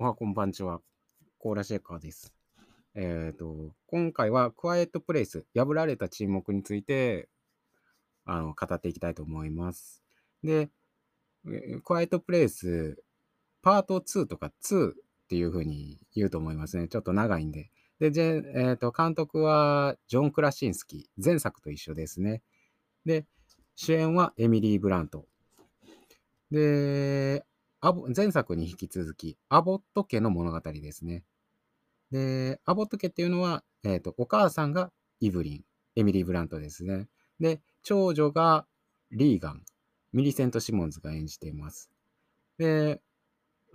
おはこんばんちは。コーラシェーカーです。えっ、と、今回はクワイエットプレイス、破られた沈黙について、あの、語っていきたいと思います。で、クワイエットプレイス、パート2とか2っていう風に言うと思いますね。ちょっと長いんで。で、えーと、監督はジョン・クラシンスキー。前作と一緒ですね。で、主演はエミリー・ブラント。で、アボ前作に引き続き、アボット家の物語ですね。で、アボット家っていうのは、えっ、と、お母さんがイブリン、エミリー・ブラントですね。で、長女がリーガン、ミリセント・シモンズが演じています。で、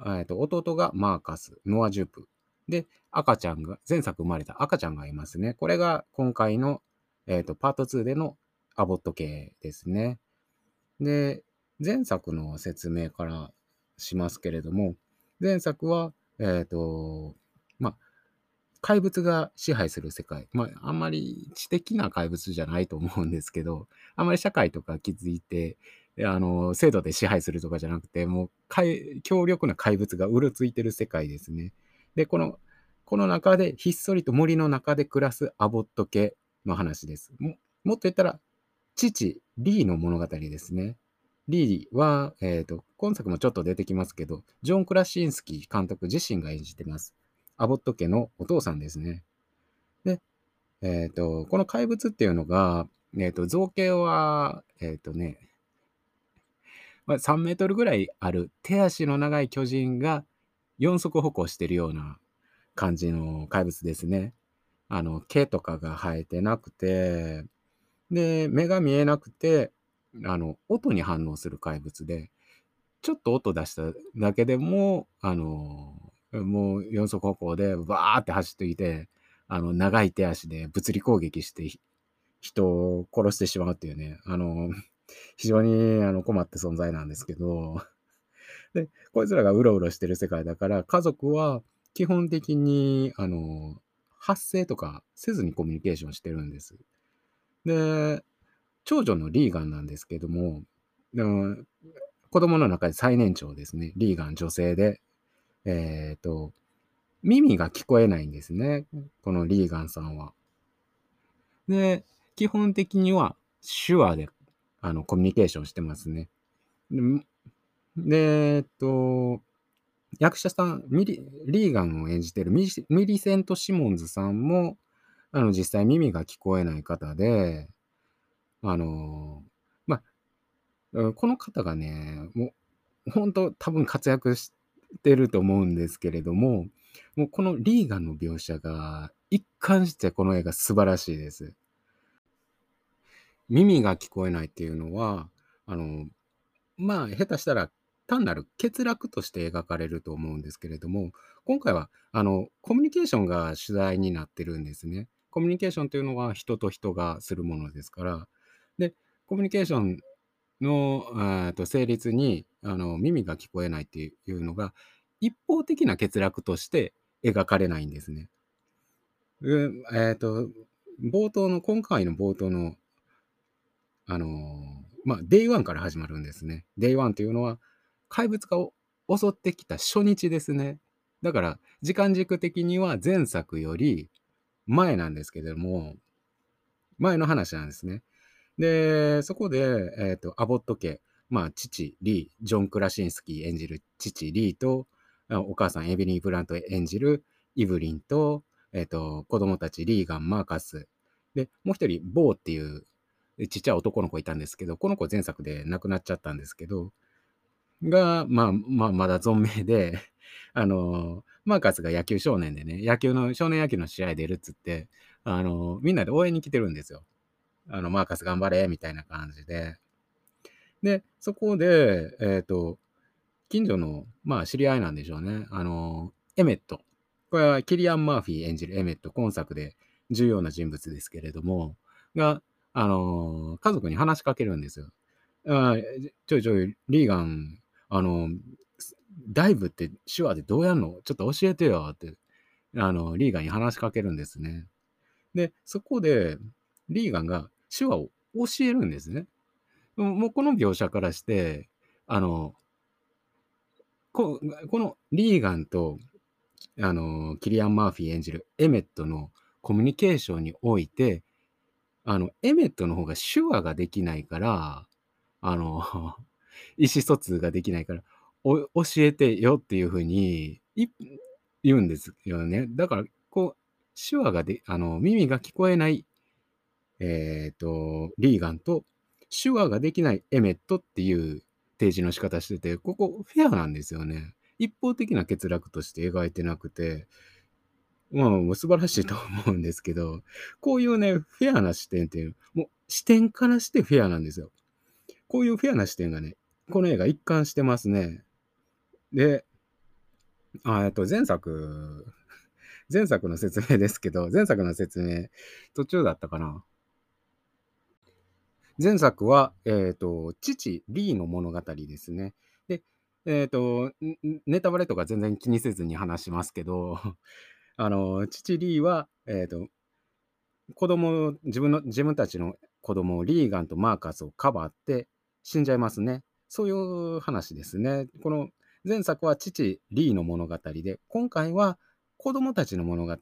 えっと弟がマーカス、ノア・ジュープ。で、赤ちゃんが、前作生まれた赤ちゃんがいますね。これが今回の、えっとパート2でのアボット系ですね。で、前作の説明からしますけれども、前作は、えっ、と、まあ、怪物が支配する世界。まあ、あんまり知的な怪物じゃないと思うんですけど、あんまり社会とか築いて、あの、制度で支配するとかじゃなくて、もう、強力な怪物がうろついてる世界ですね。で、この、この中で、ひっそりと森の中で暮らすアボット家の話です。もっと言ったら、父、リーの物語ですね。リーは、えっ、と、今作もちょっと出てきますけど、ジョン・クラシンスキー監督自身が演じてます。アボット家のお父さんですね。で、えっ、と、この怪物っていうのが、えっ、と、造形は、えっ、とね、まあ、3メートルぐらいある手足の長い巨人が四足歩行してるような感じの怪物ですね。あの、毛とかが生えてなくて、で、目が見えなくて、あの、音に反応する怪物で、ちょっと音出しただけでも、あの、もう四足歩行でバーって走っていて、あの、長い手足で物理攻撃して人を殺してしまうっていうね、あの、非常にあの困った存在なんですけど、で、こいつらがうろうろしてる世界だから、家族は基本的に、あの、発声とかせずにコミュニケーションしてるんです。で、長女のリーガンなんですけども、子供の中で最年長ですね。リーガン女性で。えっ、と、耳が聞こえないんですね。このリーガンさんは。で、基本的には手話であのコミュニケーションしてますね。で、えっと、役者さん、ミリリーガンを演じてるミリミリセント・シモンズさんも、あの、実際耳が聞こえない方で、あの、まあ、この方がね、もう、本当多分活躍してると思うんですけれども、もうこのリーガンの描写が、一貫してこの映画素晴らしいです。耳が聞こえないっていうのは、あの、まあ、下手したら単なる欠落として描かれると思うんですけれども、今回は、あの、コミュニケーションが主題になってるんですね。コミュニケーションというのは人と人がするものですから、コミュニケーションの、えーと成立にあの耳が聞こえないっていうのが、一方的な欠落として描かれないんですね。うんえっ、と、冒頭の、今回の冒頭の、あのーまあ、 Day One から始まるんですね。 Day One というのは、怪物がお襲ってきた初日ですね。だから、時間軸的には前作より前なんですけれども、前の話なんですね。で、そこで、えっ、と、アボット家、まあ、父、リー、ジョン・クラシンスキー演じる父、リーと、お母さん、エビリー・ブラント演じるイブリンと、えっ、と、子供たち、リーガン、マーカス。で、もう一人、ボーっていうちっちゃい男の子いたんですけど、この子前作で亡くなっちゃったんですけど、が、まあ、まあ、まだ存命で、あの、マーカスが野球少年でね、野球の、少年野球の試合出るっつって、あの、みんなで応援に来てるんですよ。あの、マーカス頑張れ、みたいな感じで。で、そこで、えっ、と、近所の、まあ、知り合いなんでしょうね。あの、エメット。これはキリアン・マーフィー演じるエメット、今作で重要な人物ですけれども、が、あの、家族に話しかけるんですよ。あちょいちょい、リーガン、あの、ダイブって手話でどうやんの？ちょっと教えてよって、あの、リーガンに話しかけるんですね。で、そこで、リーガンが手話を教えるんですね。もうこの描写からして、あの、ここのリーガンとあの、キリアン・マーフィー演じるエメットのコミュニケーションにおいて、あの、エメットの方が手話ができないから、あの、意思疎通ができないから、教えてよっていうふうに言うんですよね。だから、こう、手話がで、あの、耳が聞こえない、えっ、と、リーガンと、手話ができないエメットっていう提示の仕方してて、ここフェアなんですよね。一方的な欠落として描いてなくて、まあ、素晴らしいと思うんですけど、こういうね、フェアな視点っていう、もう視点からしてフェアなんですよ。こういうフェアな視点がね、この映画一貫してますね。で、あえっと、前作、前作の説明ですけど、前作の説明、途中だったかな。前作は、えっ、と、父、リーの物語ですね。で、えっ、と、ネタバレとか全然気にせずに話しますけど、あの、父リーは、えっ、と、子供、自分の、自分たちの子供をリーガンとマーカスをかばって死んじゃいますね。そういう話ですね。この前作は父リーの物語で、今回は子供たちの物語、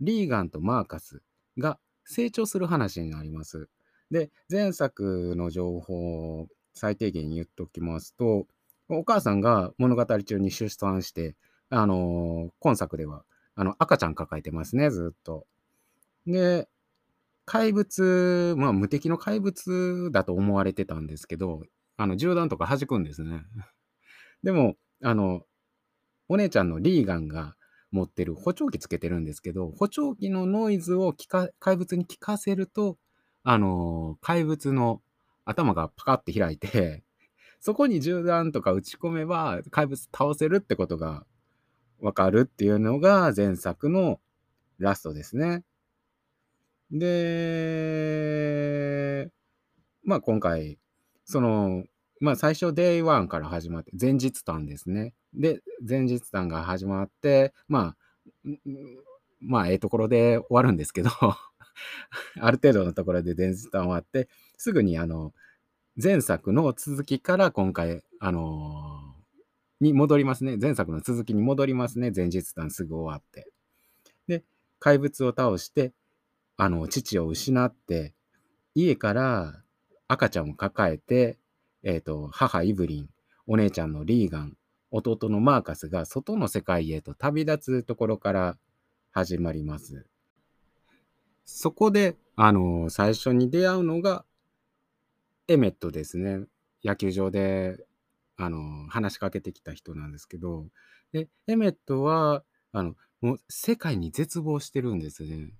リーガンとマーカスが成長する話になります。で、前作の情報を最低限言っときますと、お母さんが物語中に出産して、あの今作では、あの、赤ちゃん抱えてますね、ずっと。で、怪物、まあ、無敵の怪物だと思われてたんですけど、あの、銃弾とか弾くんですね。でも、あの、お姉ちゃんのリーガンが持ってる補聴器つけてるんですけど、補聴器のノイズを怪物に聞かせると、あの、怪物の頭がパカって開いて、そこに銃弾とか撃ち込めば怪物倒せるってことがわかるっていうのが前作のラストですね。で、まあ今回、その、まあ最初 Day1 から始まって、前日談ですね。で、前日談が始まって、まあ、まあええところで終わるんですけど、ある程度のところで前日談終わって、すぐにあの、前作の続きから今回、あのに戻りますね。前作の続きに戻りますね。前日談すぐ終わって。で、怪物を倒して、あの、父を失って、家から赤ちゃんを抱えて、えっ、と、母イブリン、お姉ちゃんのリーガン、弟のマーカスが外の世界へと旅立つところから始まります。そこで、あの、最初に出会うのが、エメットですね。野球場で、あの、話しかけてきた人なんですけど、で、エメットは、あの、もう世界に絶望してるんですね。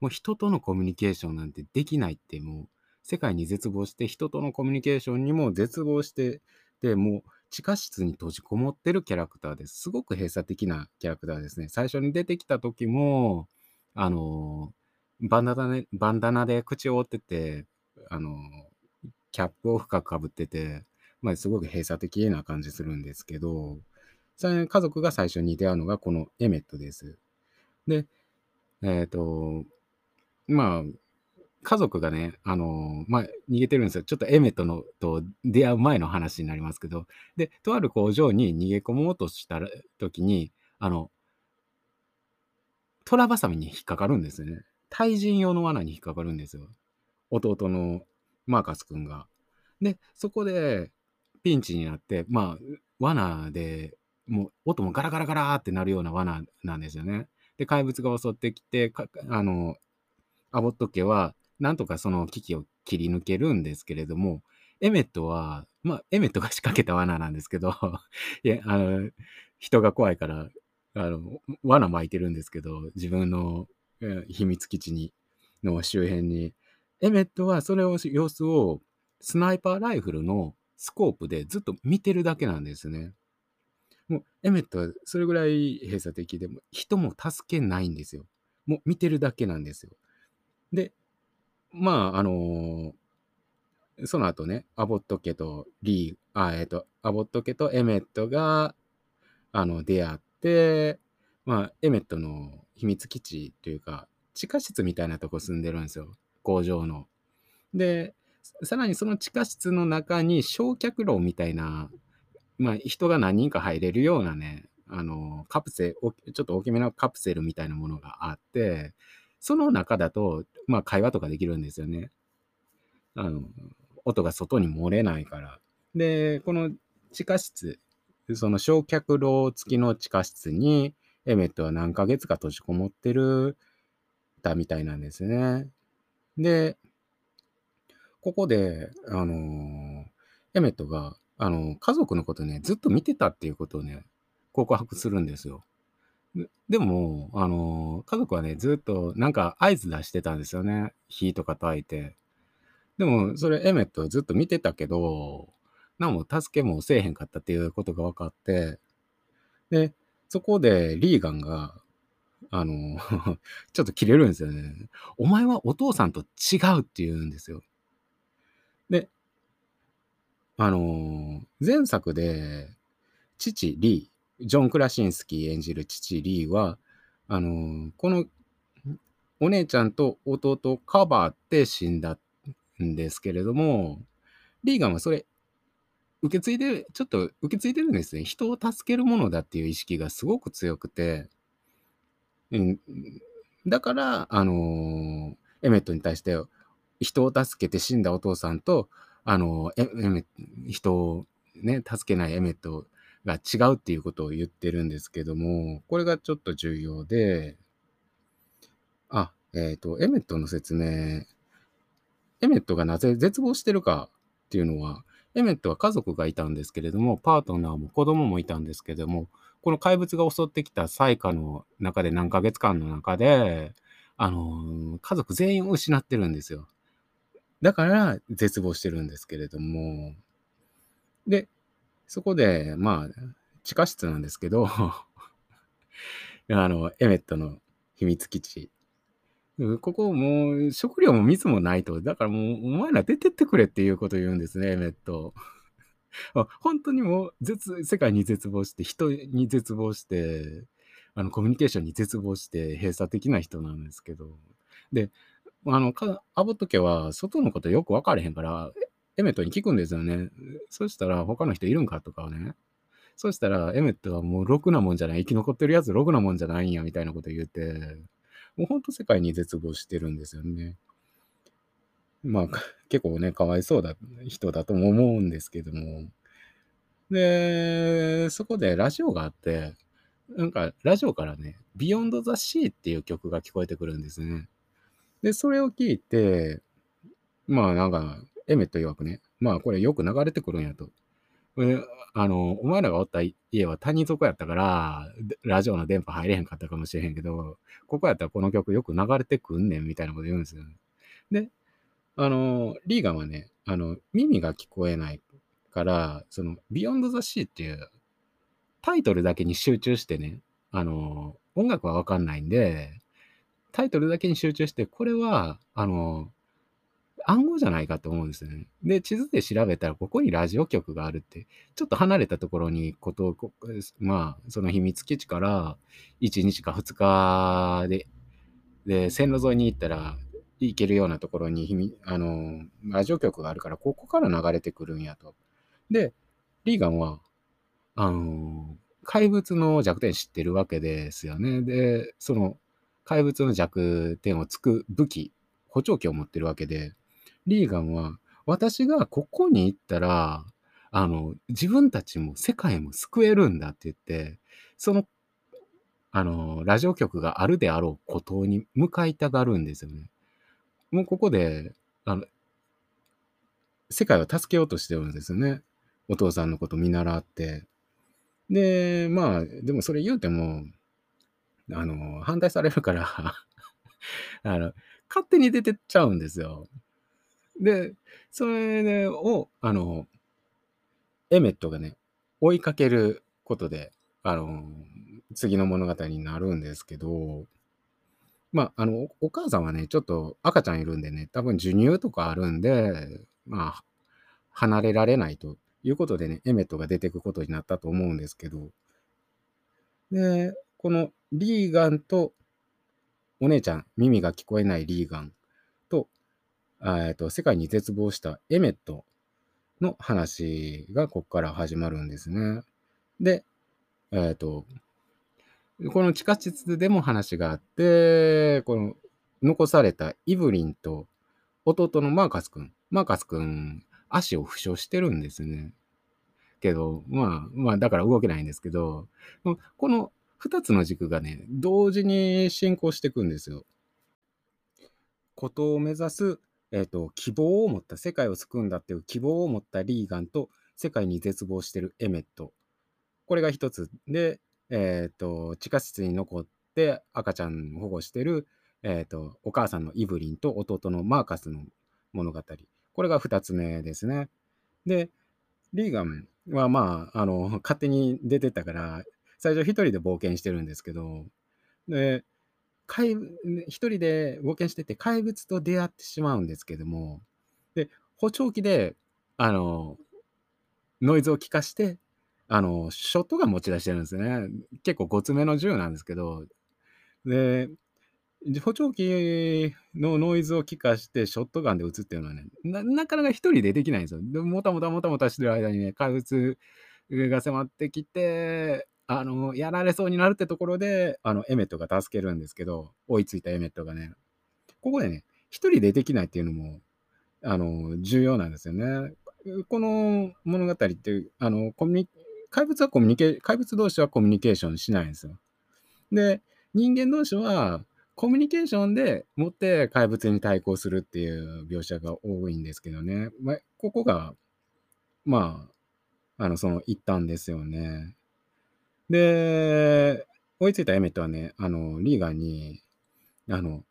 もう人とのコミュニケーションなんてできないって、もう世界に絶望して、人とのコミュニケーションにも絶望して、で、もう地下室に閉じこもってるキャラクターです。すごく閉鎖的なキャラクターですね。最初に出てきた時も、あの、バンダナで、バンダナで口を覆ってて、あの、キャップを深くかぶってて、まあ、すごく閉鎖的な感じするんですけど、家族が最初に出会うのがこのエメットです。で、えっ、と、まあ、家族がね、あの、まあ、逃げてるんですよ。ちょっとエメットのと出会う前の話になりますけど、で、とある工場に逃げ込もうとした時に、あの、トラバサミに引っかかるんですよね。対人用の罠に引っかかるんですよ。弟のマーカス君が。で、そこでピンチになって、まあ、罠で、もう音もガラガラガラってなるような罠なんですよね。で、怪物が襲ってきて、あの、アボット家は、なんとかその危機を切り抜けるんですけれども、エメットは、まあ、エメットが仕掛けた罠なんですけど、いや、あの、人が怖いから、あの、罠巻いてるんですけど、自分の秘密基地に、の周辺に。エメットはそれを、様子を、スナイパーライフルのスコープでずっと見てるだけなんですね。もう、エメットはそれぐらい閉鎖的で、も人も助けないんですよ。もう見てるだけなんですよ。で、まあ、あのーその後ね、アボット家とリー、あ、えっ、と、アボット家とエメットが、あの、出会って、まあ、エメットの秘密基地というか、地下室みたいなとこ住んでるんですよ。工場の。で、さらにその地下室の中に焼却炉みたいな、まあ、人が何人か入れるようなね、あの、カプセル、ちょっと大きめのカプセルみたいなものがあって、その中だと、まあ、会話とかできるんですよね。あの、音が外に漏れないから。で、この地下室、その焼却炉付きの地下室に、エメットは何ヶ月か閉じこもってる、たみたいなんですね。で、ここで、あのエメットが、あの家族のことね、ずっと見てたっていうことをね、告白するんですよ。でも、あの家族はね、ずっとなんか合図出してたんですよね。火とか焚いて。でも、それエメットずっと見てたけど、何も助けもせえへんかったっていうことが分かって、で、そこでリーガンが、あの、ちょっと切れるんですよね。お前はお父さんと違うって言うんですよ。で、あの、前作で、父リー、ジョン・クラシンスキー演じる父リーは、あの、このお姉ちゃんと弟をかばって死んだんですけれども、リーガンはそれ、受け継いで、ちょっと受け継いでるんですね。人を助けるものだっていう意識がすごく強くて、うん、だから、あのエメットに対して、人を助けて死んだお父さんと、あのエエメ人をね、助けないエメットが違うっていうことを言ってるんですけども、これがちょっと重要で、あ、えっ、と、エメットの説明、エメットがなぜ絶望してるかっていうのは、エメットは家族がいたんですけれども、パートナーも子供もいたんですけれども、この怪物が襲ってきた災禍の中で何ヶ月間の中で、あの、家族全員を失ってるんですよ。だから絶望してるんですけれども、で、そこで、まあ、地下室なんですけど、あの、エメットの秘密基地。ここもう食料も水もないと。だからもうお前ら出てってくれっていうこと言うんですね、エメット。本当にもう絶、世界に絶望して、人に絶望して、あの、コミュニケーションに絶望して、閉鎖的な人なんですけど。で、あの、かアボット家は外のことよく分かれへんから、エメットに聞くんですよね。そしたら、他の人いるんかとかね。そしたら、エメットはもうろくなもんじゃない。生き残ってるやつろくなもんじゃないんや、みたいなこと言って、もうほんと世界に絶望してるんですよね。まあ、結構ね、かわいそうだ人だとも思うんですけども。で、そこでラジオがあって、なんかラジオからね、Beyond the Sea っていう曲が聞こえてくるんですね。で、それを聞いて、まあなんか、エメット曰くね、まあこれよく流れてくるんやと。あの、お前らがおった家は谷底やったから、ラジオの電波入れへんかったかもしれへんけど、ここやったらこの曲よく流れてくんねんみたいなこと言うんですよ。で、あの、リーガンはね、あの、耳が聞こえないから、その、Beyond the Sea っていうタイトルだけに集中してね、あの、音楽はわかんないんで、タイトルだけに集中して、これは、あの、暗号じゃないかと思うんですよね。で、地図で調べたら、ここにラジオ局があるって、ちょっと離れたところにこと、まあ、その秘密基地から1日か2日で、で、線路沿いに行ったら行けるようなところに、あの、ラジオ局があるから、ここから流れてくるんやと。で、リーガンは、あの、怪物の弱点知ってるわけですよね。で、その怪物の弱点をつく武器、補聴器を持ってるわけで、リーガンは、私がここに行ったら、あの、自分たちも世界も救えるんだって言って、その、あの、ラジオ局があるであろう孤島に向かいたがるんですよね。もうここで、あの、世界を助けようとしてるんですよね。お父さんのこと見習って。で、まあ、でもそれ言うても、あの、反対されるから、あの、勝手に出てっちゃうんですよ。で、それを、あの、エメットがね、追いかけることで、あの、次の物語になるんですけど、まあ、あの、お母さんはね、ちょっと赤ちゃんいるんでね、多分授乳とかあるんで、まあ、離れられないということでね、エメットが出てくことになったと思うんですけど、で、このリーガンとお姉ちゃん、耳が聞こえないリーガンと、えっと、世界に絶望したエメットの話がここから始まるんですね。で、えっ、と、この地下室でも話があって、この残されたイブリンと弟のマーカス君。マーカス君、足を負傷してるんですね。けど、まあ、まあ、だから動けないんですけど、この2つの軸がね、同時に進行していくんですよ。ことを目指す、えっ、と、希望を持った、世界を救うんだっていう希望を持ったリーガンと、世界に絶望してるエメット。これが一つで、えっ、と、地下室に残って赤ちゃんを保護してる、えっ、と、お母さんのイブリンと弟のマーカスの物語。これが二つ目ですね。で、リーガンはまあ、あの、勝手に出てったから、最初一人で冒険してるんですけど、で、怪一人で冒険してて怪物と出会ってしまうんですけども、で、補聴器で、あの、ノイズを聞かして、あの、ショットガン持ち出してるんですね。結構ごつめの銃なんですけど、で、補聴器のノイズを聞かしてショットガンで撃つっていうのはね、ななかなか一人でできないんですよ。でもたもたもたもたしてる間にね、怪物が迫ってきて、あの、やられそうになるってところで、あの、エメットが助けるんですけど、追いついたエメットがね、ここでね、一人でできないっていうのも、あの、重要なんですよね。この物語って、あの、コミュニ怪物はコミュニケ怪物同士はコミュニケーションしないんですよ。で、人間同士はコミュニケーションでもって怪物に対抗するっていう描写が多いんですけどね。まあ、ここが、まあ、あの、その一端ですよね。で、追いついたエメットはね、あの、リーガンに、あの、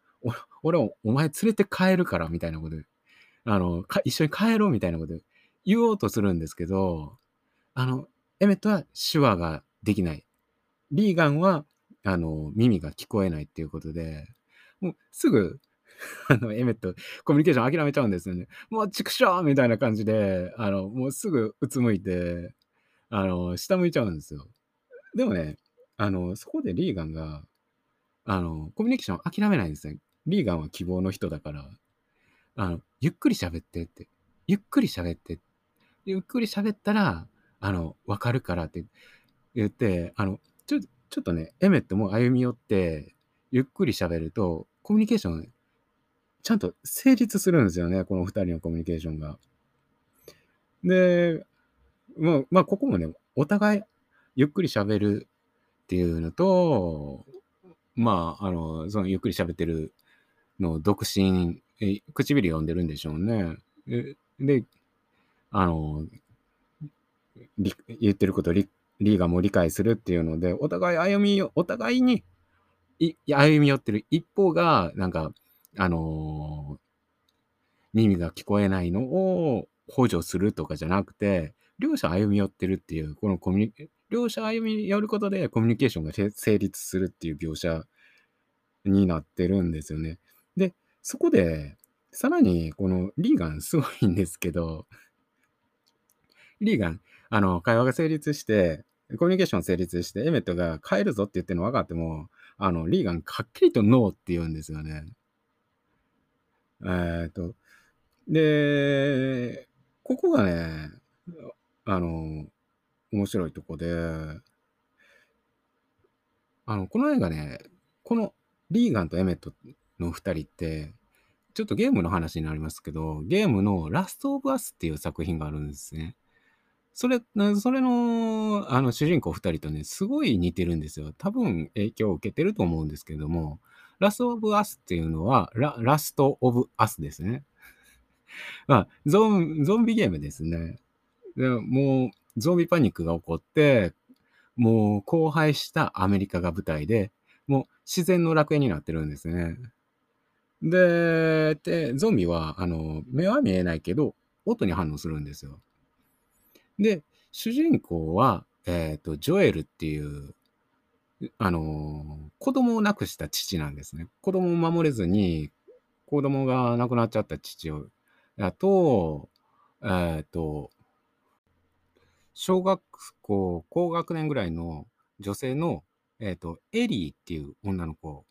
俺をお前連れて帰るからみたいなことで、あの、一緒に帰ろうみたいなこと言おうとするんですけど、あの、エメットは手話ができない。リーガンは、あの、耳が聞こえないっていうことで、もうすぐ、あの、エメット、コミュニケーション諦めちゃうんですよね。もう、畜生みたいな感じで、あの、もうすぐうつむいて、あの、下向いちゃうんですよ。でもね、あの、そこでリーガンが、あの、コミュニケーション諦めないんですね。リーガンは希望の人だから、あの、ゆっくり喋ってって、ゆっくり喋って、ゆっくり喋ったら、あの、わかるからって言って、あの、ちょ、ちょっとね、エメットも歩み寄って、ゆっくり喋ると、コミュニケーション、ちゃんと成立するんですよね、この二人のコミュニケーションが。で、まあ、まあ、ここもね、お互いゆっくり喋るっていうのと、まあ、あの、そのゆっくり喋ってるのを独身、え唇読んでるんでしょうね。で、あの、言ってることをリーガも理解するっていうので、お互い歩み、お互いにい歩み寄ってる一方が、なんか、あの耳が聞こえないのを補助するとかじゃなくて、両者歩み寄ってるっていう、このコミュニ、両者歩み寄ることでコミュニケーションが成立するっていう描写になってるんですよね。で、そこで、さらにこのリーガンすごいんですけど、リーガン、あの、会話が成立して、コミュニケーション成立して、エメットが帰るぞって言ってるの分かっても、あの、リーガン、はっきりとノーって言うんですよね。えっと、で、ここがね、あの、面白いとこで、あの、この映画ね、このリーガンとエメットの二人って、ちょっとゲームの話になりますけど、ゲームのラストオブアスっていう作品があるんですね。それ、それの、あの、主人公二人とね、すごい似てるんですよ。多分影響を受けてると思うんですけども、ラストオブアスっていうのは、ララストオブアスですね。まあ、ゾンゾンビゲームですね。でもう、ゾンビパニックが起こって、もう荒廃したアメリカが舞台で、もう自然の楽園になってるんですね。で、でゾンビは、あの、目は見えないけど、音に反応するんですよ。で、主人公は、えっ、と、ジョエルっていう、あの、子供を亡くした父なんですね。子供を守れずに、子供が亡くなっちゃった父を、やと、えっ、と、小学校高学年ぐらいの女性の、えっ、と、エリーっていう女の子、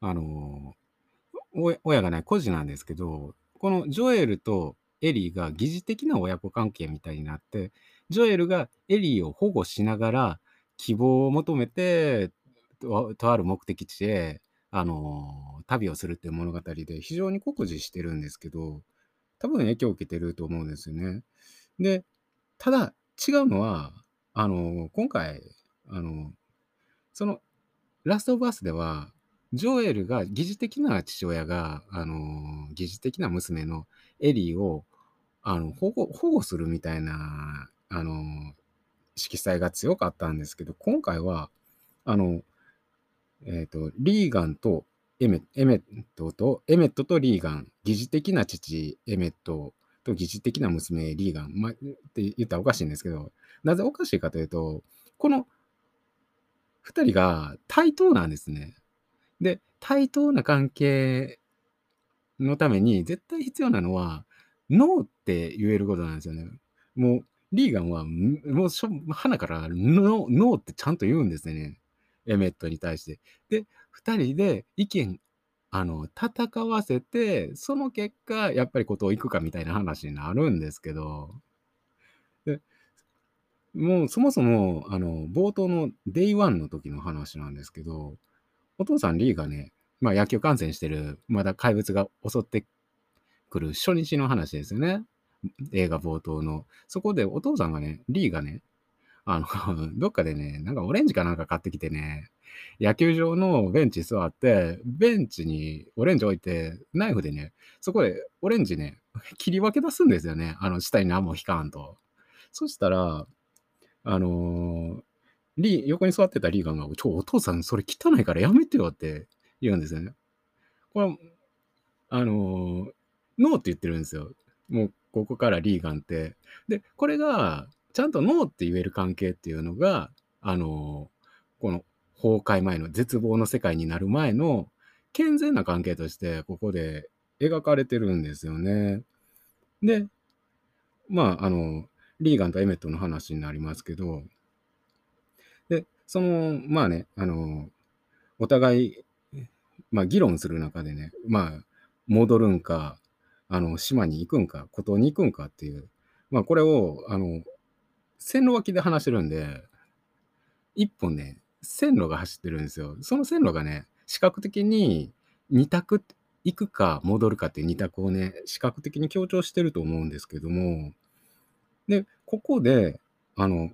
あの、お親がない孤児なんですけど、このジョエルとエリーが疑似的な親子関係みたいになって、ジョエルがエリーを保護しながら、希望を求めて、とある目的地へ、あの、旅をするっていう物語で、非常に酷似してるんですけど、多分影響を受けてると思うんですよね。で、ただ違うのは、あの、今回、あの、その、ラストオブアスでは、ジョエルが疑似的な父親が、あの、疑似的な娘のエリーを、あの、保護保護するみたいな、あの、色彩が強かったんですけど、今回は、あの、えっ、と、リーガンとエメエメットと、エメットとリーガン、疑似的な父エメットと疑似的な娘リーガン、まあ、って言ったらおかしいんですけど、なぜおかしいかというと、この2人が対等なんですね。で、対等な関係のために絶対必要なのは、ノーって言えることなんですよね。もう、リーガンは、もうしょ、ハナからノ、ノーってちゃんと言うんですね。エメットに対して。で、2人で意見、あの、戦わせて、その結果、やっぱりことをいくかみたいな話になるんですけど、で、もうそもそも、あの、冒頭の Day One の時の話なんですけど、お父さんリーがね、まあ野球観戦してる、まだ怪物が襲ってくる初日の話ですよね。映画冒頭の。そこでお父さんがね、リーがね、あの、どっかでね、なんかオレンジかなんか買ってきてね、野球場のベンチ座って、ベンチにオレンジ置いて、ナイフでね、そこでオレンジね、切り分け出すんですよね。あの、下に何も引かんと。そしたら、あのーリー、横に座ってたリーガンが、ちょ、お父さん、それ汚いからやめてよって言うんですよね。これ、あのーノーって言ってるんですよ。もう、ここからリーガンって。で、これが、ちゃんとノーって言える関係っていうのが、あのこの崩壊前の絶望の世界になる前の健全な関係として、ここで描かれてるんですよね。で、まあ、あの、リーガンとエメットの話になりますけど、で、その、まあね、あの、お互い、まあ、議論する中でね、まあ、戻るんか、あの、島に行くんか、孤島に行くんかっていう、まあ、これを、あの、線路脇で話してるんで、一本ね、線路が走ってるんですよ。その線路がね、視覚的に二択行くか戻るかっていう二択をね、視覚的に強調してると思うんですけども、で、ここで、あの、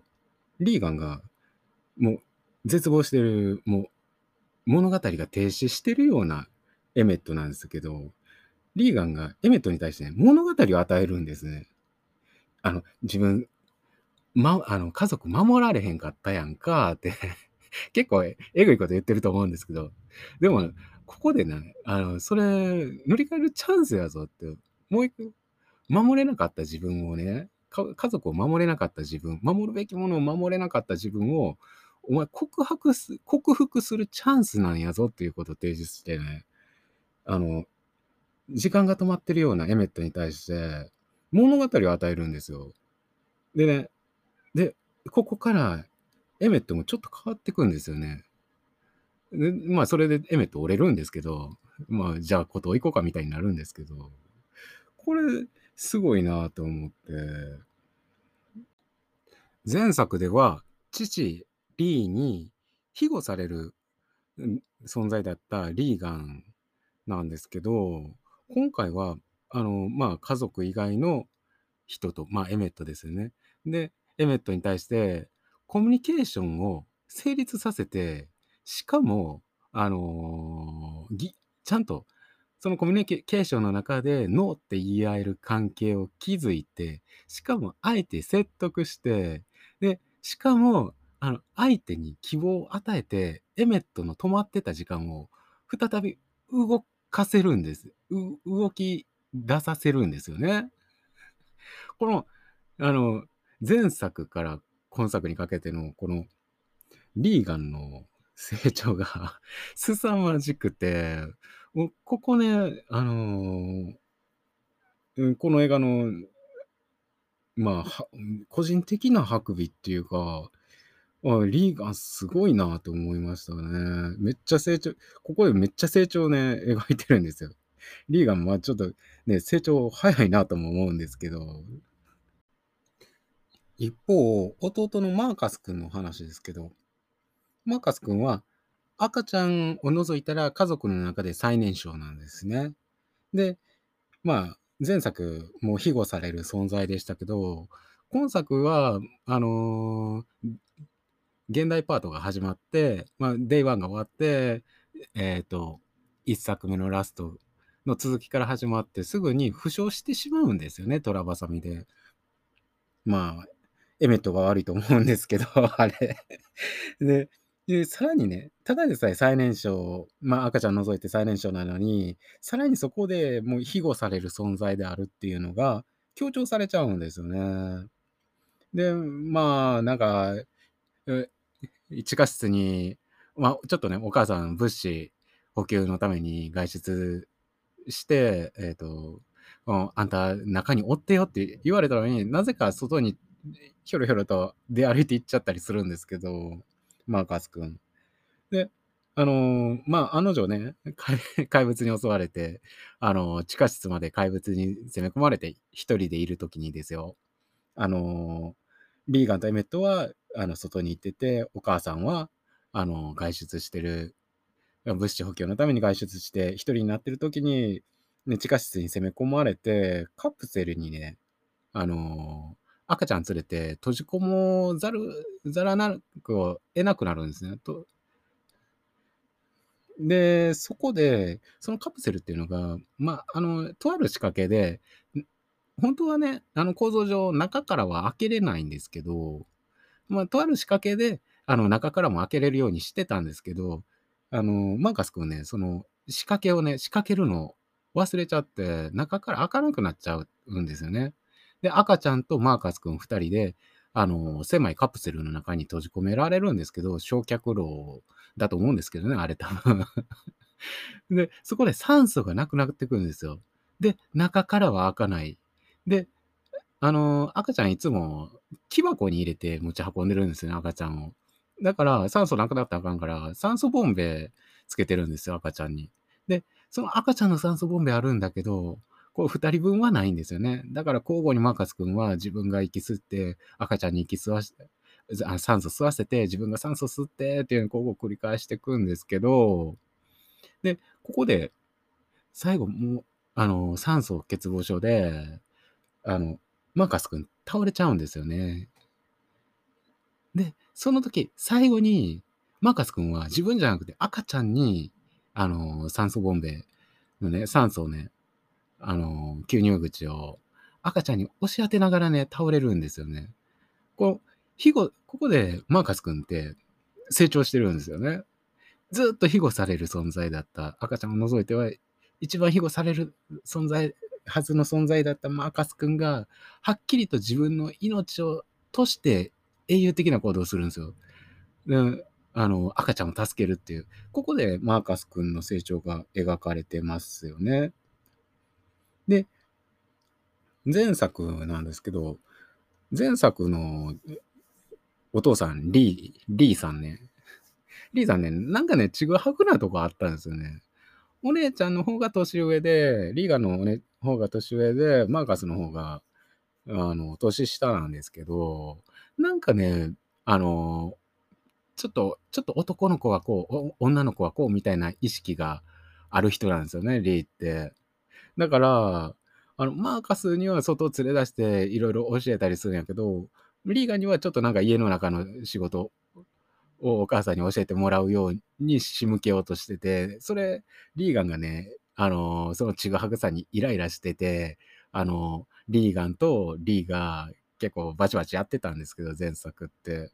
リーガンが、もう、絶望してる、もう、物語が停止してるようなエメットなんですけど、リーガンがエメットに対してね、物語を与えるんですね。あの、自分、ま、あの、家族守られへんかったやんかって。結構えぐいこと言ってると思うんですけど、でも、ここでね、あの、それ、塗り替えるチャンスやぞって、もう一個、守れなかった自分をね、家族を守れなかった自分、守るべきものを守れなかった自分を、お前告白す、克服するチャンスなんやぞっていうことを提示してね、あの、時間が止まってるようなエメットに対して、物語を与えるんですよ。でね、で、ここからエメットもちょっと変わってくんですよね。でまあ、それでエメット折れるんですけど、まあ、じゃあ、こと行こうかみたいになるんですけど、これ、すごいなと思って。前作では、父、リーに庇護される存在だったリーガンなんですけど、今回は、あの、まあ、家族以外の人と、まあ、エメットですよね。で、エメットに対して、コミュニケーションを成立させて、しかも、あのーちゃんと、そのコミュニケーションの中でノーって言い合える関係を築いて、しかも相手説得して、で、しかも、あの、相手に希望を与えて、エメットの止まってた時間を再び動かせるんです。動き出させるんですよね。この、あの、前作から今作にかけての、この、リーガンの成長が 凄まじくて、ここね、あのーこの映画の、まあ、個人的なハクビっていうか、リーガンすごいなと思いましたね。めっちゃ成長、ここでめっちゃ成長ね、描いてるんですよ。リーガンまあちょっとね、成長早いなとも思うんですけど。一方、弟のマーカス君の話ですけど、マーカス君は赤ちゃんを除いたら家族の中で最年少なんですね。で、まあ、前作も庇護される存在でしたけど、今作は、あのー現代パートが始まって、まあ、 Day One が終わって、えっ、と、一作目のラストの続きから始まって、すぐに負傷してしまうんですよね、トラバサミで。まあ、エメットが悪いと思うんですけど、あれ。で、でさらにね、ただでさえ最年少、まあ赤ちゃん除いて最年少なのに、さらにそこでもう庇護される存在であるっていうのが強調されちゃうんですよね。で、まあ、なんか、地下室に、まあ、ちょっとね、お母さん物資補給のために外出して、えっ、と、あんた中におってよって言われたのになぜか外にひょろひょろと出歩いて行っちゃったりするんですけど、マーカス君。で、あのーまあ、案の定ね、怪物に襲われて、あのー地下室まで怪物に攻め込まれて一人でいるときにですよ、あのーリーガンとエメットは、あの、外に行ってて、お母さんは、あの外出してる、物資補給のために外出して、一人になってるときに、ね、地下室に攻め込まれて、カプセルにね、あの赤ちゃん連れて閉じ込もざる、ざらなくを得なくなるんですね。とで、そこで、そのカプセルっていうのが、まあ、あの、とある仕掛けで、本当はね、あの構造上、中からは開けれないんですけど、まあ、とある仕掛けで、あの、中からも開けれるようにしてたんですけど、あの、マーカス君ね、その仕掛けをね、仕掛けるの忘れちゃって、中から開かなくなっちゃうんですよね。で、赤ちゃんとマーカス君二人で、あの、狭いカプセルの中に閉じ込められるんですけど、焼却炉だと思うんですけどね、あれ多分。で、そこで酸素がなくなってくるんですよ。で、中からは開かない。で、あの、赤ちゃんいつも木箱に入れて持ち運んでるんですよね、赤ちゃんを。だから、酸素なくなったらあかんから、酸素ボンベつけてるんですよ、赤ちゃんに。で、その赤ちゃんの酸素ボンベあるんだけど、こう二人分はないんですよね。だから交互にマーカス君は自分が息吸って、赤ちゃんに息吸わして、酸素吸わせて、自分が酸素吸ってっていうのを交互繰り返していくんですけど、で、ここで、最後もう、あの、酸素欠乏症で、あの、マーカス君倒れちゃうんですよね。で、その時、最後に、マーカス君は自分じゃなくて赤ちゃんに、あの、酸素ボンベのね、酸素をね、あの、吸入口を赤ちゃんに押し当てながらね、倒れるんですよね。こう、庇護、ここでマーカス君って成長してるんですよね。ずっと庇護される存在だった赤ちゃんを除いては、一番庇護される存在、はずの存在だったマーカス君が、はっきりと自分の命をとして英雄的な行動をするんですよ。であの、赤ちゃんを助けるっていう。ここでマーカス君の成長が描かれてますよね。で、前作なんですけど、前作のお父さん、リー、リーさんね。リーさんね、なんかね、ちぐはぐなとこあったんですよね。お姉ちゃんの方が年上で、リーガの、ね、方が年上で、マーカスの方が、あの、年下なんですけど、なんかね、あの、ちょっと、ちょっと男の子はこう、女の子はこうみたいな意識がある人なんですよね、リーって。だから、あの、マーカスには外を連れ出していろいろ教えたりするんやけど、リーガンにはちょっとなんか家の中の仕事をお母さんに教えてもらうように仕向けようとしてて、それ、リーガンがね、あの、そのちぐはぐさにイライラしてて、あの、リーガンとリーが結構バチバチやってたんですけど、前作って。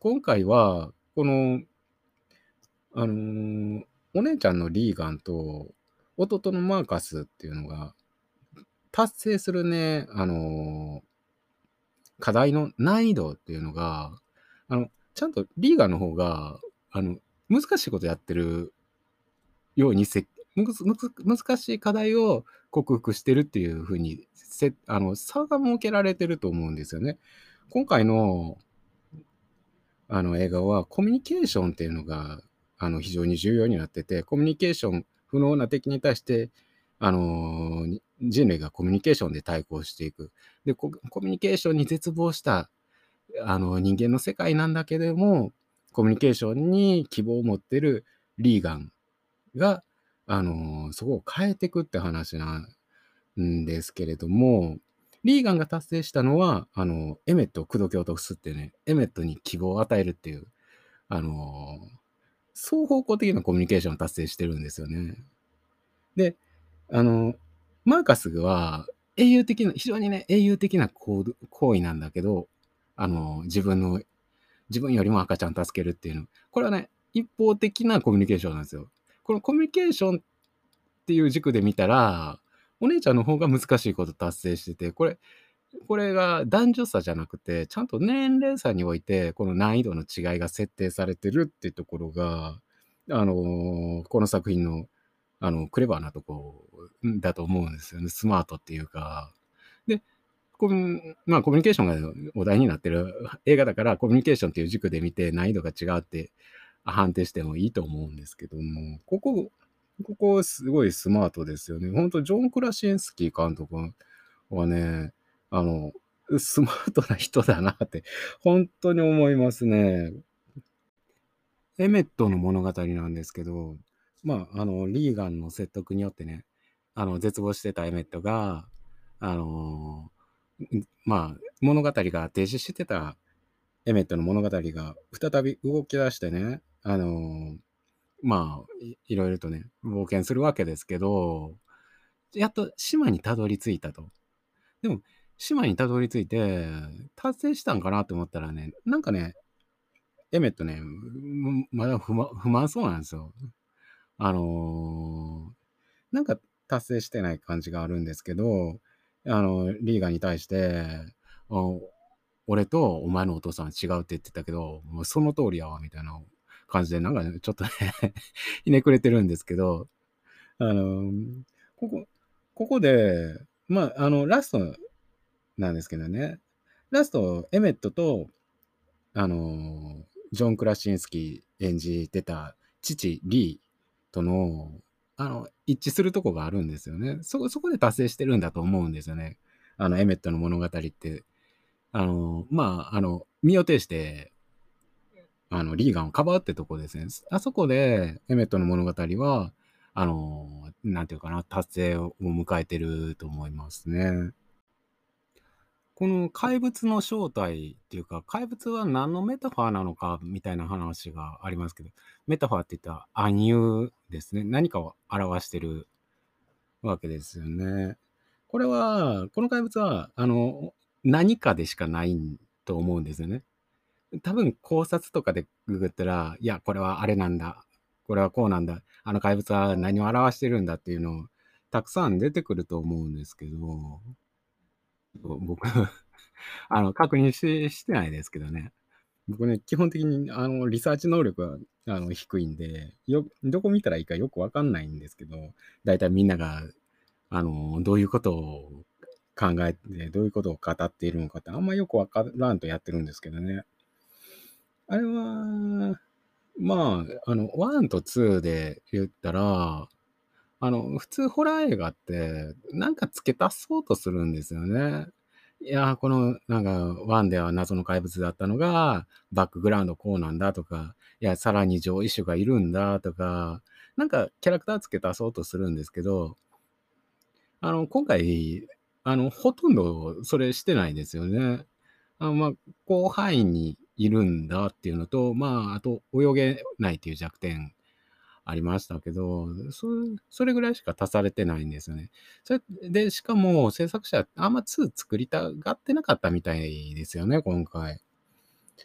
今回は、この、あのーお姉ちゃんのリーガンと弟のマーカスっていうのが、達成するね、あのー課題の難易度っていうのが、あの、ちゃんとリーガンの方が、あの、難しいことやってるようにせ、難しい課題を克服してるっていうふうにせあの差が設けられてると思うんですよね。今回のあの映画はコミュニケーションっていうのがあの非常に重要になってて、コミュニケーション不能な敵に対して、あのー人類がコミュニケーションで対抗していく。で、コミュニケーションに絶望したあの人間の世界なんだけれども、コミュニケーションに希望を持ってるリーガンが、あの、そこを変えていくって話なんですけれども、リーガンが達成したのは、あの、エメットを口説き落とすってね、エメットに希望を与えるっていう、あの、双方向的なコミュニケーションを達成してるんですよね。で、あの、マーカスは英雄的な、非常にね、英雄的な行為なんだけど、あの、自分の、自分よりも赤ちゃん助けるっていうの。これはね、一方的なコミュニケーションなんですよ。このコミュニケーションっていう軸で見たら、お姉ちゃんの方が難しいこと達成してて、これ、これが男女差じゃなくて、ちゃんと年齢差において、この難易度の違いが設定されてるっていうところが、あのこの作品の、あの、クレバーなとこだと思うんですよね。スマートっていうか。で、コミまあ、コミュニケーションがお題になってる映画だから、コミュニケーションっていう軸で見て難易度が違うって判定してもいいと思うんですけども、ここ、ここすごいスマートですよね。本当ジョン・クラシエンスキー監督はね、あの、スマートな人だなって、本当に思いますね。エメットの物語なんですけど、まあ、あの、リーガンの説得によってね、あの、絶望してたエメットが、あのまあ、物語が停止してたエメットの物語が再び動き出してね、あのまあい、いろいろとね、冒険するわけですけど、やっと島にたどり着いたと。でも、島にたどり着いて、達成したんかなと思ったらね、なんかね、エメットね、まだ不満不満そうなんですよ。あのー、なんか達成してない感じがあるんですけど、あの、リーガンに対して、俺とお前のお父さんは違うって言ってたけど、もうその通りやわ、みたいな感じで、なんか、ね、ちょっとね ひねくれてるんですけど、あの、ここ、ここで、まあ、あの、ラストなんですけどね、ラスト、エメットと、あの、ジョン・クラシンスキー演じてた父、リーとの、あの、一致するとこがあるんですよね。そ、そこで達成してるんだと思うんですよね。あの、エメットの物語って。あの、まあ、あの、身を挺して、あの、リーガンをかばうってとこですね。あそこで、エメットの物語は、あの、なんていうかな、達成を迎えてると思いますね。この怪物の正体っていうか、怪物は何のメタファーなのかみたいな話がありますけど、メタファーって言ったら暗喩ですね。何かを表してるわけですよね。これは、この怪物は、あの、何かでしかないと思うんですよね。多分考察とかでググったら、いや、これはあれなんだ。これはこうなんだ。あの怪物は何を表してるんだっていうのをたくさん出てくると思うんですけど、僕 あの、確認ししてないですけどね。僕ね、基本的にあのリサーチ能力はあの低いんでよ、どこ見たらいいかよくわかんないんですけど、大体みんながあのどういうことを考えて、どういうことを語っているのかってあんまよくわからんとやってるんですけどね。あれは、まあ、あの、1と2で言ったら、あの、普通ホラー映画って、なんか付け足そうとするんですよね。いや、この、なんか、1では謎の怪物だったのが、バックグラウンドこうなんだとか、いや、さらに上位種がいるんだとか、なんかキャラクター付け足そうとするんですけど、あの、今回、あの、ほとんどそれしてないですよね。あまあ、広範囲にいるんだっていうのと、まあ、あと泳げないっていう弱点ありましたけど、それぐらいしか足されてないんですよね。それで、しかも制作者、あんま2作りたがってなかったみたいですよね、今回。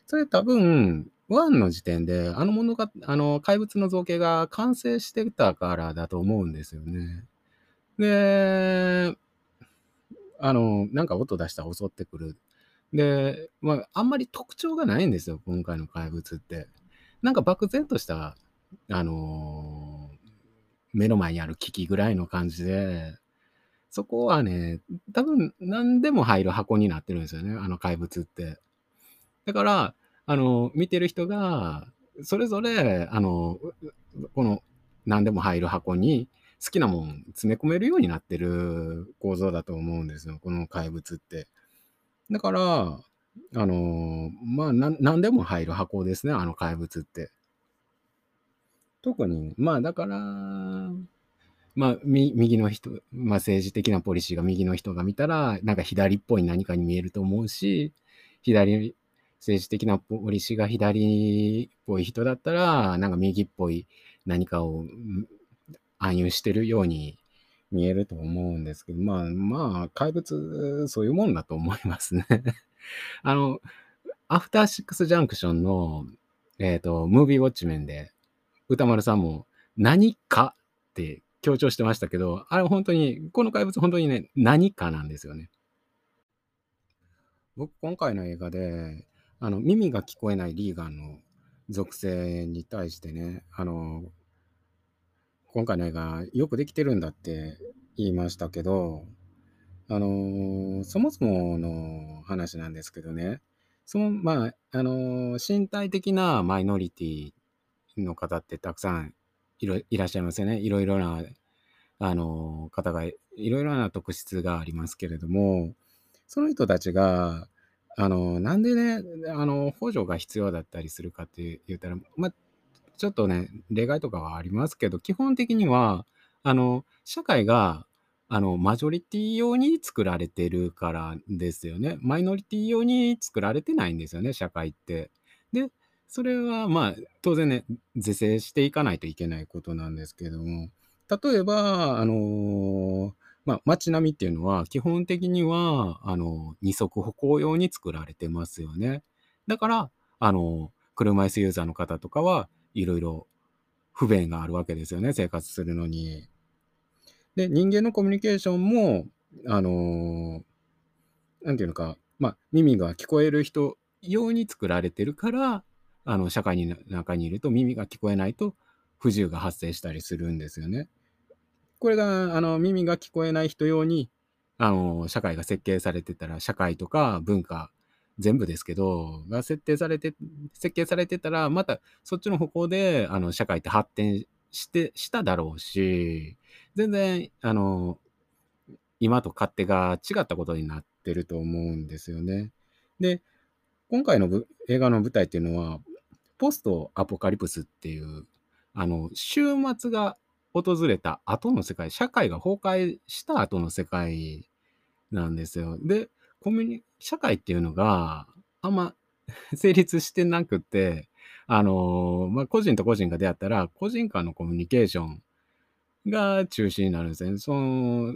それ多分、1の時点で、あのものが、あの、怪物の造形が完成してたからだと思うんですよね。で、あの、なんか音出したら襲ってくる。で、まあ、あんまり特徴がないんですよ、今回の怪物って。なんか漠然とした、あのー、目の前にある機器ぐらいの感じで、そこはね、多分何でも入る箱になってるんですよね、あの怪物って。だから、あの、見てる人が、それぞれ、あの、この何でも入る箱に好きなもん詰め込めるようになってる構造だと思うんですよ、この怪物って。だから、あの、まあ、なんなんでも入る箱ですね、あの怪物って。特に、まあだから、まあ、右の人、まあ政治的なポリシーが右の人が見たら、なんか左っぽい何かに見えると思うし、左、政治的なポリシーが左っぽい人だったら、なんか右っぽい何かを暗喩してるように見えると思うんですけど、まあまあ、怪物、そういうもんだと思いますね。あの、アフターシックスジャンクションの、えっ、ー、と、ムービーウォッチメンで、歌丸さんも何かって強調してましたけど、あれ本当に、この怪物本当にね、何かなんですよね。僕、今回の映画で、あの、耳が聞こえないリーガンの属性に対してね、あの、今回の映画よくできてるんだって言いましたけど、あの、そもそもの話なんですけどね、その、まあ、あの、身体的なマイノリティの方ってたくさんいろいらっしゃいますよね。いろいろな、あの、方が、いろいろな特質がありますけれども、その人たちが、あの、なんでね、あの、補助が必要だったりするかって言ったら、まあ、ちょっとね、例外とかはありますけど、基本的には、あの、社会が、あの、マジョリティ用に作られてるからですよね。マイノリティ用に作られてないんですよね、社会って。で、それはまあ、当然ね、是正していかないといけないことなんですけども、例えば、あの、まあ、街並みっていうのは、基本的には、あの、二足歩行用に作られてますよね。だから、あの、車椅子ユーザーの方とかは、いろいろ不便があるわけですよね、生活するのに。で、人間のコミュニケーションも、あの、なんていうのか、まあ、耳が聞こえる人用に作られてるから、あの、社会の中にいると耳が聞こえないと不自由が発生したりするんですよね。これが、あの、耳が聞こえない人用に、あの、社会が設計されてたら、社会とか文化、全部ですけど、が設定されて、設計されてたら、またそっちの方向で、あの、社会って発展して、しただろうし、全然、あの、今と勝手が違ったことになってると思うんですよね。で、今回の映画の舞台っていうのは、ポストアポカリプスっていう、あの、週末が訪れた後の世界、社会が崩壊した後の世界なんですよ。で、コミュニ、社会っていうのがあんま 成立してなくて、あの、まあ、個人と個人が出会ったら、個人間のコミュニケーションが中心になるんですね。その、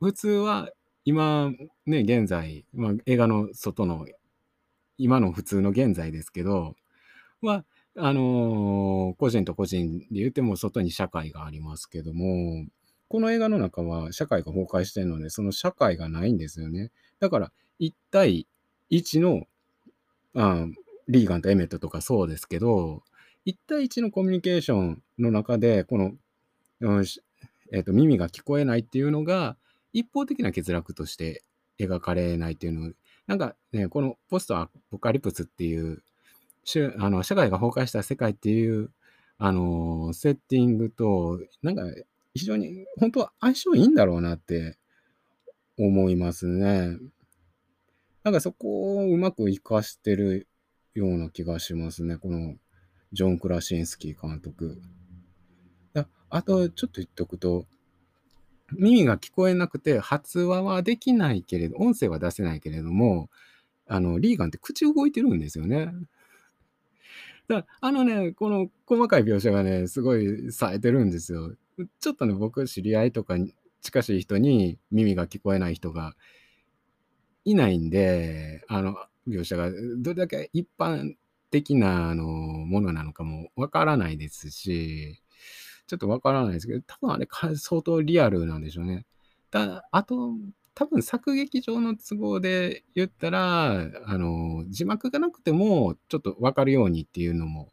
普通は今ね、現在、まあ、映画の外の今の普通の現在ですけど、は、あのー個人と個人で言っても外に社会がありますけども、この映画の中は社会が崩壊してるので、その社会がないんですよね。だから、1対1の、あリーガンとエメットとかそうですけど、1対1のコミュニケーションの中で、この、うんえーと、耳が聞こえないっていうのが、一方的な欠落として描かれないっていうのなんかね、このポストアポカリプスっていうあの、社会が崩壊した世界っていう、あの、セッティングと、なんか、非常に、本当は相性いいんだろうなって思いますね。なんかそこをうまく活かしてるような気がしますね。この、ジョン・クラシンスキー監督。あと、ちょっと言っとくと、耳が聞こえなくて発話はできないけれど、音声は出せないけれども、あの、リーガンって口動いてるんですよね。だあのね、この細かい描写がね、すごい冴えてるんですよ。ちょっとね、僕、知り合いとか近しい人に耳が聞こえない人がいないんで、あの、描写がどれだけ一般的なあのものなのかもわからないですし、ちょっとわからないですけど、多分あれ相当リアルなんでしょうね。ただあと、多分作劇上の都合で言ったら、あの、字幕がなくても、ちょっとわかるようにっていうのも、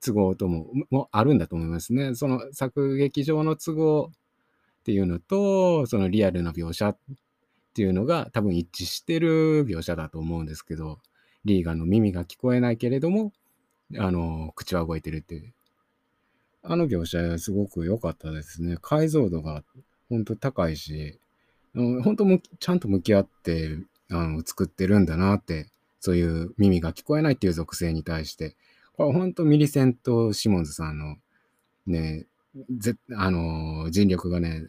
都合とも、もあるんだと思いますね。その作劇上の都合っていうのと、そのリアルな描写っていうのが多分一致してる描写だと思うんですけど、リーガンの耳が聞こえないけれども、あの、口は動いてるっていう。あの描写すごく良かったですね。解像度が本当高いし、本当もちゃんと向き合ってあの作ってるんだなってそういう耳が聞こえないっていう属性に対して、これ本当ミリセント・シモンズさんのね、ぜあの、尽力がね、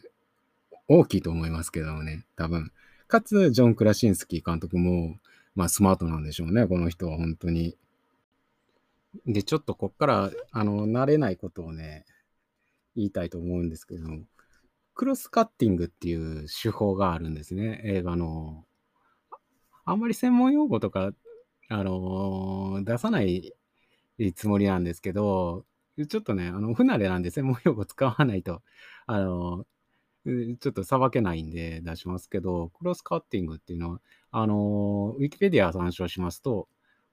大きいと思いますけどもね、多分。かつ、ジョン・クラシンスキー監督も、まあ、スマートなんでしょうね、この人は本当に。で、ちょっとこっから、あの、慣れないことをね、言いたいと思うんですけども、クロスカッティングっていう手法があるんですね、映画の。あんまり専門用語とか、あのー、出さないつもりなんですけど、ちょっとね、あの、不慣れなんで 専門用語使わないと、あのー、ちょっとさばけないんで出しますけど、クロスカッティングっていうのは、あのー、ウィキペディア参照しますと、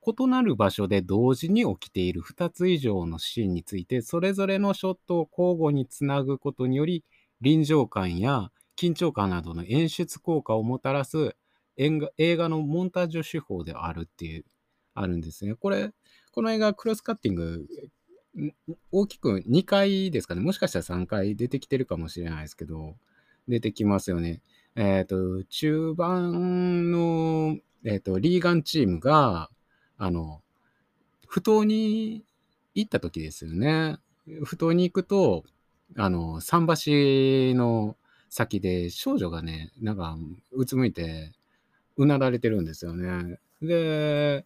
異なる場所で同時に起きている2つ以上のシーンについて、それぞれのショットを交互につなぐことにより、臨場感や緊張感などの演出効果をもたらす映画のモンタージュ手法であるっていう、あるんですね。これ、この映画、クロスカッティング、大きく2回ですかね、もしかしたら3回出てきてるかもしれないですけど、出てきますよね。えっ、ー、と、中盤の、えっ、ー、と、リーガンチームが、あの、不当に行った時ですよね。不当に行くと、あの、桟橋の先で少女がね、なんか、うつむいて、うなられてるんですよね。で、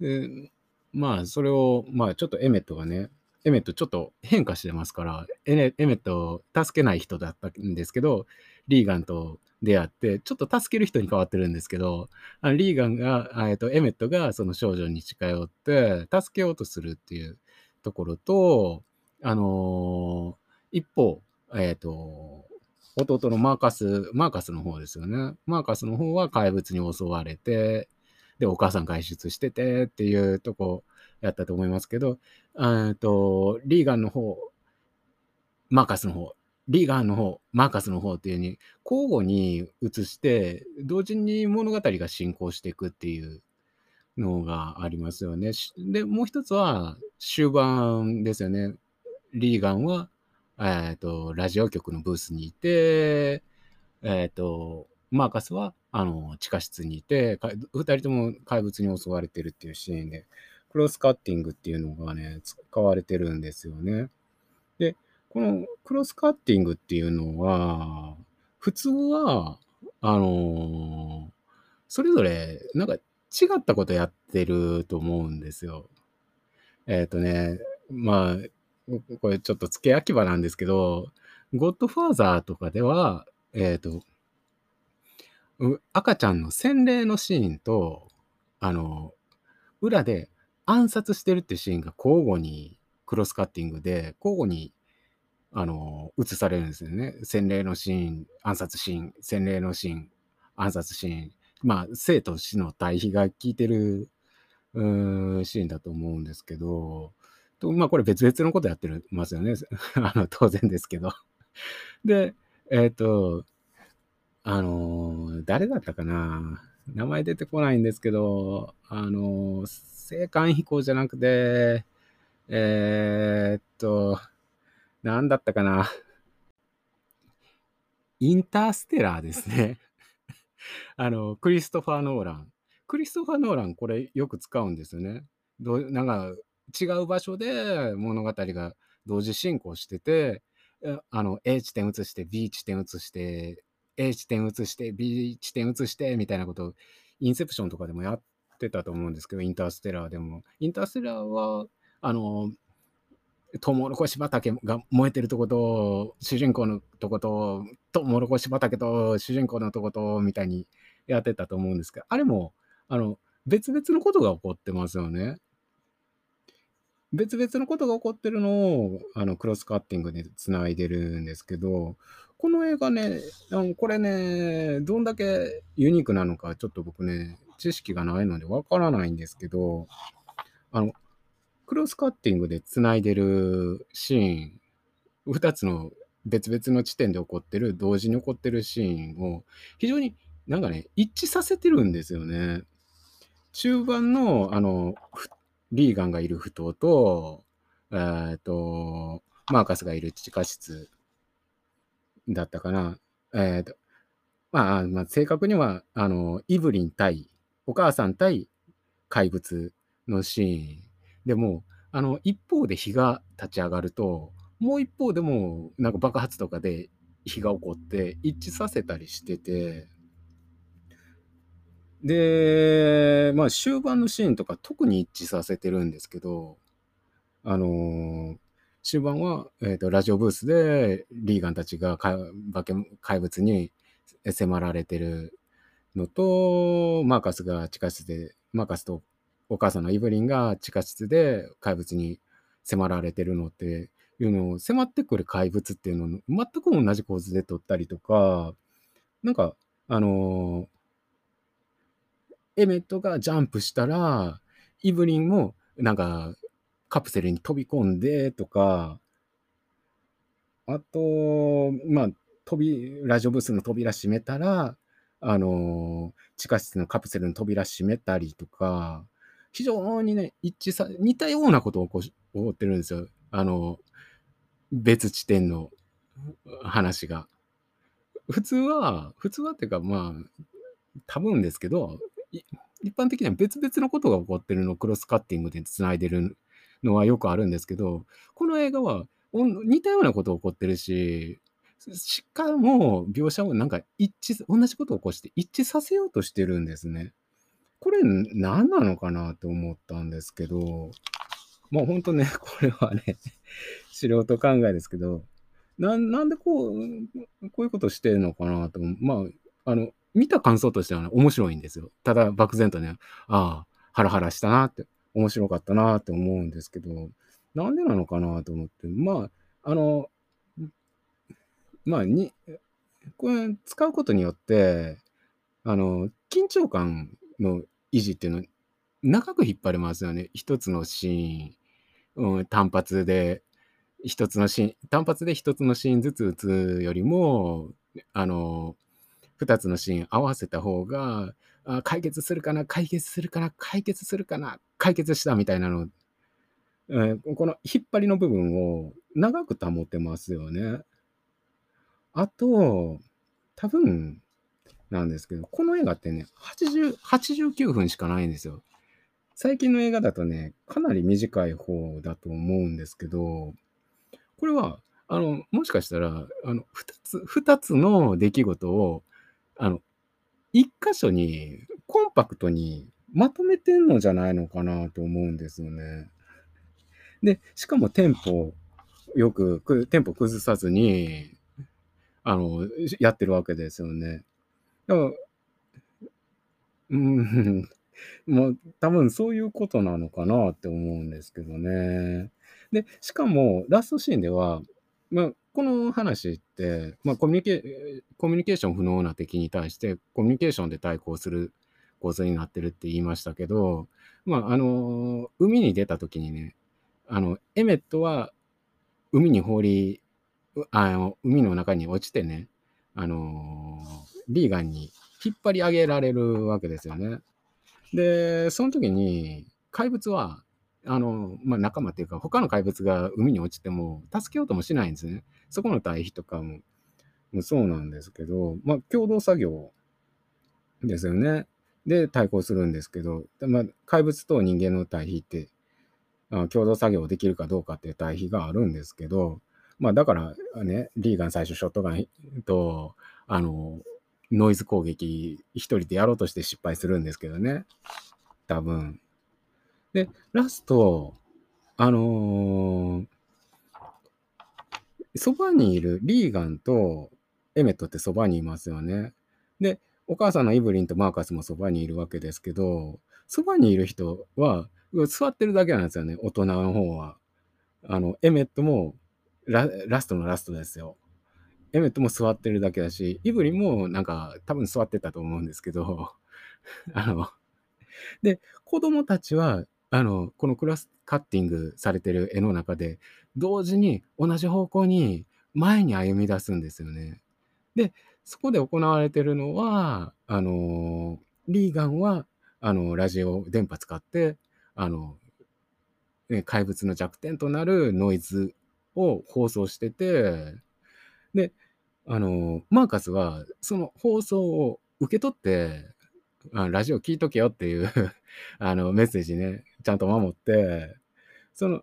でまあ、それを、まあ、ちょっとエメットがね、エメットちょっと変化してますから、エメットを助けない人だったんですけど、リーガンと出会って、ちょっと助ける人に変わってるんですけど、あリーガンが、えっと、エメットがその少女に近寄って、助けようとするっていうところと、あのー、一方、えっ、ー、と、弟のマーカス、マーカスの方ですよね。マーカスの方は怪物に襲われて、で、お母さん外出しててっていうとこやったと思いますけど、えと、リーガンの方、マーカスの方、リーガンの方、マーカスの方っていうに、交互に移して、同時に物語が進行していくっていうのがありますよね。で、もう一つは終盤ですよね。リーガンはえっ、ー、と、ラジオ局のブースにいて、えっ、ー、と、マーカスは、あの、地下室にいて、二人とも怪物に襲われてるっていうシーンで、クロスカッティングっていうのがね、使われてるんですよね。で、このクロスカッティングっていうのは、普通は、あのそれぞれ、なんか違ったことやってると思うんですよ。えっ、ー、とね、まあ、これちょっと付け焼き場なんですけど、ゴッドファーザーとかでは、えっ、ー、と、赤ちゃんの洗礼のシーンと、あの、裏で暗殺してるっていうシーンが交互にクロスカッティングで、交互に、あの、映されるんですよね。洗礼のシーン、暗殺シーン、洗礼のシーン、暗殺シーン。まあ、生と死の対比が効いてるシーンだと思うんですけど、と、まあこれ別々のことやってますよね。あの、当然ですけど。で、えっ、ー、と、あの誰だったかな名前出てこないんですけど、あの青函飛行じゃなくて、えー、っと、何だったかなインターステラーですね。あの、クリストファー・ノーラン。クリストファー・ノーラン、これよく使うんですよね。どなんか、違う場所で物語が同時進行してて、あの、A 地点移して、B 地点移して、A 地点移して、B 地点移して、みたいなことを、インセプションとかでもやってたと思うんですけど、インターステラーでも。インターステラーは、あの、トウモロコシ畑が燃えてるとこと、主人公のとこと、トウモロコシ畑と主人公のとこと、みたいにやってたと思うんですけど、あれも、あの、別々のことが起こってますよね。別々のことが起こってるのを、あの、クロスカッティングで繋いでるんですけど、この映画ね、あのこれね、どんだけユニークなのか、ちょっと僕ね、知識がないのでわからないんですけど、あの、クロスカッティングで繋いでるシーン、2つの別々の地点で起こってる、同時に起こってるシーンを、非常になんかね、一致させてるんですよね。中盤の、あの、リーガンがいる不当と、えっ、ー、と、マーカスがいる地下室だったかな。えっ、ー、と、まあ、まあ、正確には、あの、イブリン対お母さん対怪物のシーン。でも、あの、一方で火が立ち上がると、もう一方でも、なんか爆発とかで火が起こって一致させたりしてて、で、まあ終盤のシーンとか特に一致させてるんですけど、あのー終盤は、えーと、ラジオブースでリーガンたちが化け怪物に迫られてるのと、マーカスが地下室で、マーカスとお母さんのイブリンが地下室で怪物に迫られてるのっていうのを、迫ってくる怪物っていうのを全く同じ構図で撮ったりとか、なんか、あのー、エメットがジャンプしたら、イブリンもなんかカプセルに飛び込んでとか、あと、まあ、飛び、ラジオブースの扉閉めたら、あの地下室のカプセルの扉閉めたりとか、非常にね、一致さ、似たようなことを起こし、起こってるんですよ。あの、別地点の話が。普通は、普通はっていうか、まあ、多分ですけど、一般的には別々のことが起こってるのをクロスカッティングで繋いでるのはよくあるんですけど、この映画は似たようなこと起こってるし、しかも描写をなんか一致、同じことを起こして一致させようとしてるんですね。これ何なのかなと思ったんですけど、まあ本当ね、これはね、素人考えですけど、ななんでこう、こういうことしてるのかなと、まあ、あの、見た感想としては、ね、面白いんですよ。ただ漠然とね、ああ、ハラハラしたなって面白かったなって思うんですけど、なんでなのかなと思って、まあ、あの、まあ、に、これ使うことによって、あの、緊張感の維持っていうの長く引っ張れますよね。一つのシーン、うん、単発で、一つのシーン、単発で一つのシーンずつ打つよりも、あの、二つのシーン合わせた方が、あ解決するかな、解決するかな、解決するかな、解決したみたいなの、えー、この引っ張りの部分を長く保ってますよね。あと、多分なんですけど、この映画ってね、889分しかないんですよ。最近の映画だとね、かなり短い方だと思うんですけど、これは、あの、もしかしたら、あの、二つ、二つの出来事を、あの、一箇所にコンパクトにまとめてんのじゃないのかなと思うんですよね。で、しかもテンポよく、テンポ崩さずに、あの、やってるわけですよね。だから、うん、もう多分そういうことなのかなって思うんですけどね。で、しかもラストシーンでは、まあ、この話って、まあ、コミュニケコミュニケーション不能な敵に対してコミュニケーションで対抗する構図になってるって言いましたけど、まあ、あの、海に出た時にね、あの、エメットは海に放り、あの、海の中に落ちてね、あの、リーガンに引っ張り上げられるわけですよね。で、その時に怪物はあの、まあ、仲間っていうか、他の怪物が海に落ちても、助けようともしないんですね。そこの対比とかも、もそうなんですけど、まあ、共同作業ですよね。で、対抗するんですけど、まあ、怪物と人間の対比って、あ共同作業できるかどうかっていう対比があるんですけど、まあ、だからね、リーガン最初ショットガンと、あの、ノイズ攻撃一人でやろうとして失敗するんですけどね。多分。で、ラスト、あのー、そばにいるリーガンとエメットってそばにいますよね。で、お母さんのイブリンとマーカスもそばにいるわけですけど、そばにいる人は座ってるだけなんですよね、大人の方は。あの、エメットもララストのラストですよ。エメットも座ってるだけだし、イブリンもなんか多分座ってたと思うんですけど、あの、で、子供たちはあの、このクラスカッティングされてる絵の中で、同時に同じ方向に前に歩み出すんですよね。で、そこで行われてるのは、あの、リーガンは、あの、ラジオ電波使って、あの、怪物の弱点となるノイズを放送してて、で、あの、マーカスは、その放送を受け取って、あラジオ聞いとけよっていう あの、メッセージね、ちゃんと守って、その、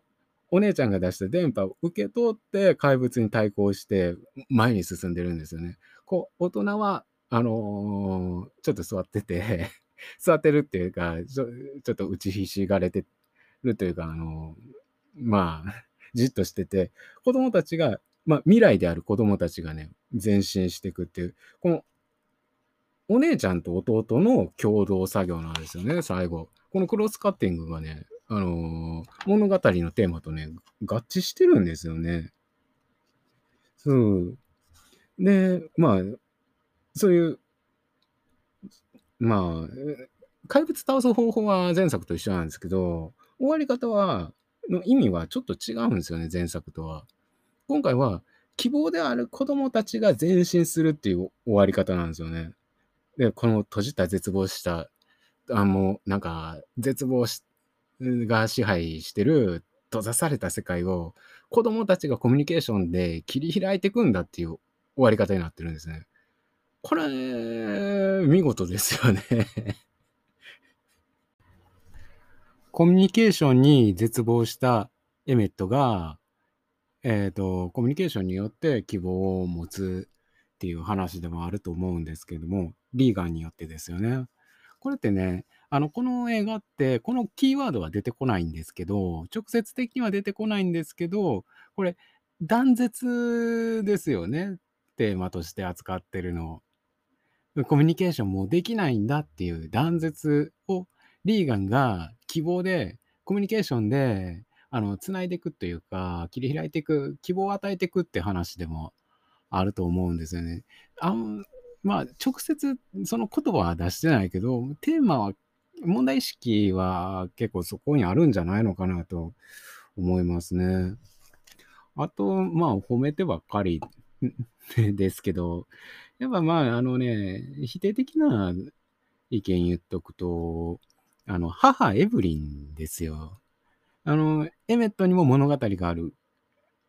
お姉ちゃんが出した電波を受け取って怪物に対抗して前に進んでるんですよね。こう、大人は、あのーちょっと座ってて 座ってるっていうか、ちょっと打ちひしがれてるというか、あのーまあ、じっとしてて、子供たちが、まあ、未来である子供たちがね、前進していくっていう、この、お姉ちゃんと弟の共同作業なんですよね、最後。このクロスカッティングがね、あの物語のテーマとね、合致してるんですよね。そう。で、まあ、そういう、まあ、怪物倒す方法は前作と一緒なんですけど、終わり方は、の意味はちょっと違うんですよね、前作とは。今回は、希望である子供たちが前進するっていう終わり方なんですよね。で、この閉じた絶望した、あもうなんか、絶望しが支配してる閉ざされた世界を子供たちがコミュニケーションで切り開いていくんだっていう終わり方になってるんですね。これ、見事ですよね コミュニケーションに絶望したエメットが、えっ、と、コミュニケーションによって希望を持つっていう話でもあると思うんですけども、リーガンによってですよね。これってね、あの、この映画って、このキーワードは出てこないんですけど、直接的には出てこないんですけど、これ、断絶ですよね。テーマとして扱ってるの。コミュニケーションもできないんだっていう断絶をリーガンが希望で、コミュニケーションで、あの、つないでいくというか、切り開いていく、希望を与えていくって話でもあると思うんですよね。あんまあ、直接その言葉は出してないけど、テーマは問題意識は結構そこにあるんじゃないのかなと思いますね。あと、まあ、褒めてばっかり ですけど、やっぱまあ、あのね、否定的な意見言っとくと、あの、母エブリンですよ。あの、エメットにも物語がある。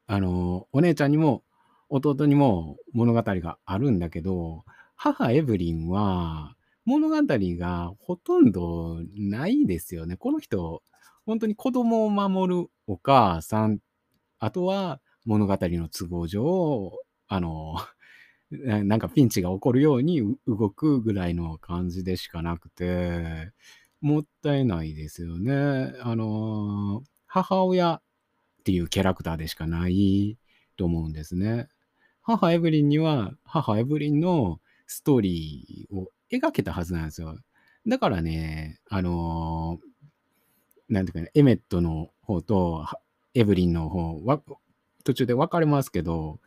あの、お姉ちゃんにも弟にも物語があるんだけど、母エブリンは、物語がほとんどないですよね。この人、本当に子供を守るお母さん、あとは物語の都合上、あの、なんかピンチが起こるように動くぐらいの感じでしかなくて、もったいないですよね。あの、母親っていうキャラクターでしかないと思うんですね。母エブリンには、母エブリンのストーリーを描けたはずなんですよ。だからね、あのー、なんていうかね、エメットの方とエブリンの方は、途中で分かれますけど、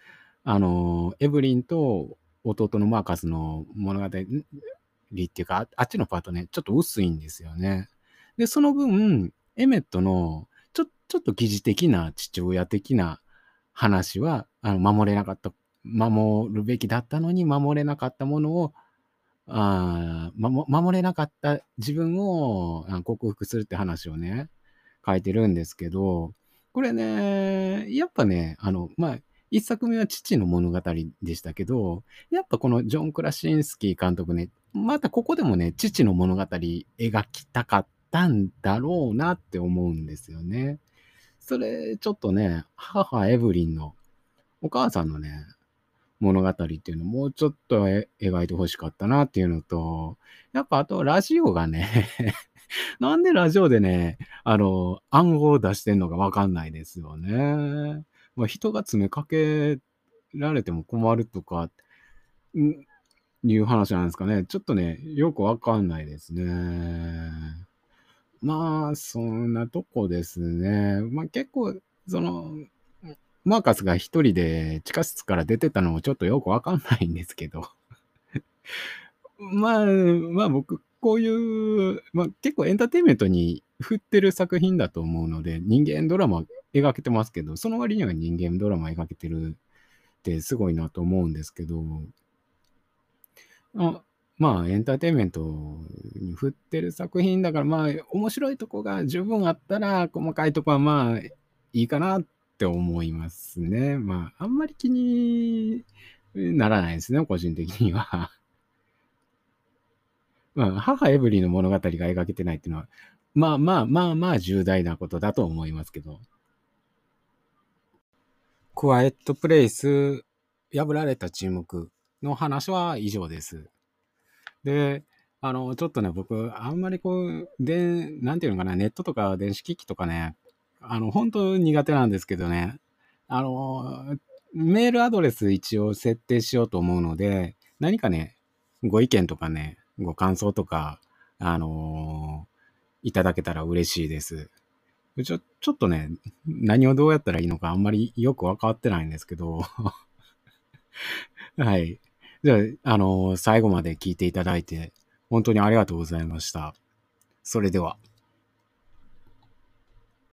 あのー、エブリンと弟のマーカスの物語っていうか、あっちのパートね、ちょっと薄いんですよね。で、その分、エメットのちょちょっと疑似的な父親的な話はあの守れなかった、守るべきだったのに守れなかったものをあ守れなかった自分を克服するって話をね、書いてるんですけど、これね、やっぱね、あの、まあ、一作目は父の物語でしたけど、やっぱこのジョン・クラシンスキー監督ね、またここでもね、父の物語描きたかったんだろうなって思うんですよね。それ、ちょっとね、母エブリンのお母さんのね、物語っていうのをもうちょっと描いてほしかったなっていうのと、やっぱあとラジオがね なんでラジオでね、あの、暗号を出してんのかわかんないですよね。まあ、人が詰めかけられても困るとか、ん？いう話なんですかね。ちょっとね、よくわかんないですね。まあ、そんなとこですね。まあ結構、その、マーカスが一人で地下室から出てたのもちょっとよくわかんないんですけど。まあ、まあ僕、こういう、まあ結構エンターテインメントに振ってる作品だと思うので、人間ドラマ描けてますけど、その割には人間ドラマ描けてるってすごいなと思うんですけど、あまあエンターテインメントに振ってる作品だからまあ面白いとこが十分あったら細かいとこはまあいいかなっって思いますね。まあ、あんまり気にならないですね、個人的には。うん、母エブリィの物語が描けてないっていうのは、まあまあまあまあ重大なことだと思いますけど。クワイエットプレイス、破られた沈黙の話は以上です。で、あの、ちょっとね、僕、あんまりこう、で、なんていうのかな、ネットとか電子機器とかね、あの、本当苦手なんですけどね、あの、メールアドレス一応設定しようと思うので、何かね、ご意見とかね、ご感想とか、あのー、いただけたら嬉しいです。ちょ、ちょっとね、何をどうやったらいいのかあんまりよくわかってないんですけど、はい。じゃあ、あのー、最後まで聞いていただいて、本当にありがとうございました。それでは。